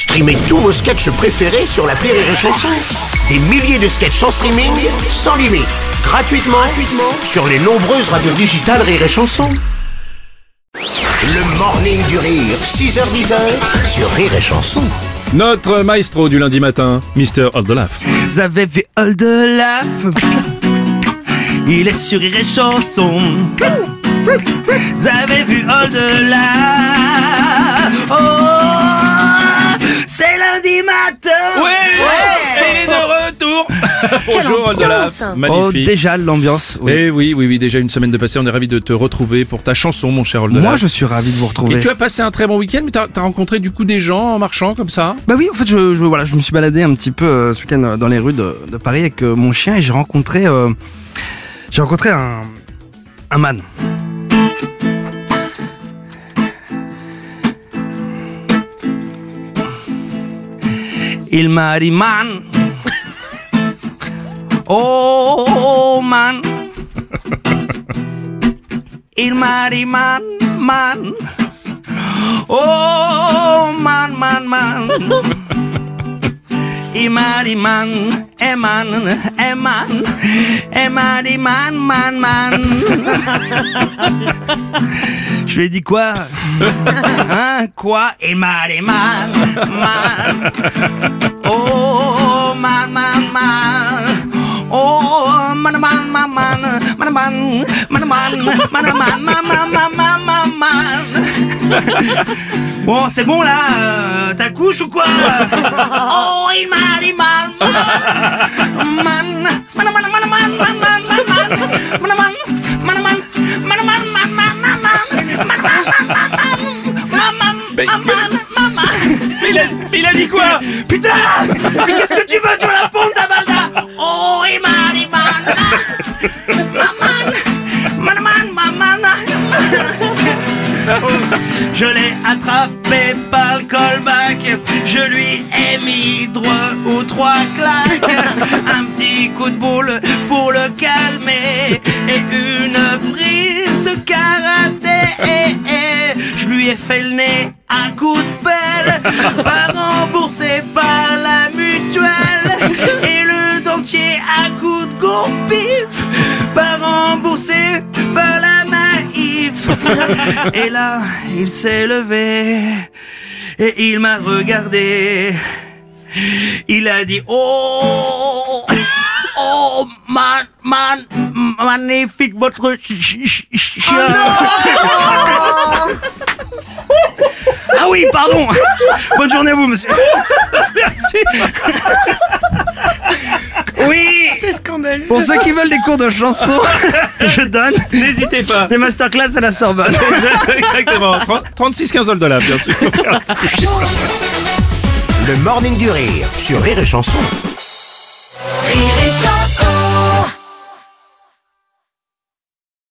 Streamez tous vos sketchs préférés sur la Rire et Chanson. Des milliers de sketchs en streaming, sans limite, gratuitement, gratuitement sur les nombreuses radios digitales Rire et Chanson. Le morning du rire, 6h10 sur Rire et Chanson. Notre maestro du lundi matin, Mr. Oldelaf. Vous avez vu Oldelaf Il est sur Rire et Chanson. Vous avez vu Oldelaf Bonjour Oldelaf, Oh, déjà l'ambiance. oui. Eh oui, oui, oui, déjà une semaine de passé, on est ravis de te retrouver pour ta chanson, mon cher Oldelaf. Moi, je suis ravi de vous retrouver. Et tu as passé un très bon week-end, mais t'as as rencontré du coup des gens en marchant comme ça? Bah oui, en fait, je, je- voilà, je me suis baladé un petit peu euh, ce week-end euh, dans les rues de, de Paris avec euh, mon chien et j'ai rencontré, euh, j'ai rencontré un, un man. Il m'a dit man, oh man, il m'a dit man, man. Oh man, man, man. Imani man, eman, eman, emani man, man, man. Je lui ai dit quoi? Hein? Quoi? Imani man, man. Oh man, man, man maman maman maman maman Bon c'est bon là euh, t'accouches ou quoi Oh il m'a dit man man manaman manaman manaman manaman manaman manaman manaman il a, il a dit quoi? Putain! Mais qu'est-ce que tu veux Tu vas la pompe ta balle Je l'ai attrapé par le callback, je lui ai mis droit ou trois claques, un petit coup de boule pour le calmer et une prise de karaté. Je lui ai fait le nez à coup de pelle, pas remboursé par la mutuelle et le dentier à coup de goupif, pas remboursé par la naïf. Et là, il s'est levé et il m'a regardé. Il a dit Oh, oh, man, man, magnifique votre chi- chi- chi- chien. ah oui, pardon. Bonne journée à vous, monsieur. Merci. Pour ceux qui veulent des cours de chanson, je donne N'hésitez pas des masterclass à la Sorbonne. Exactement, 36 15 Oldelaf, bien sûr. Merci. Le morning du rire sur Rire et Chanson. Rire et chanson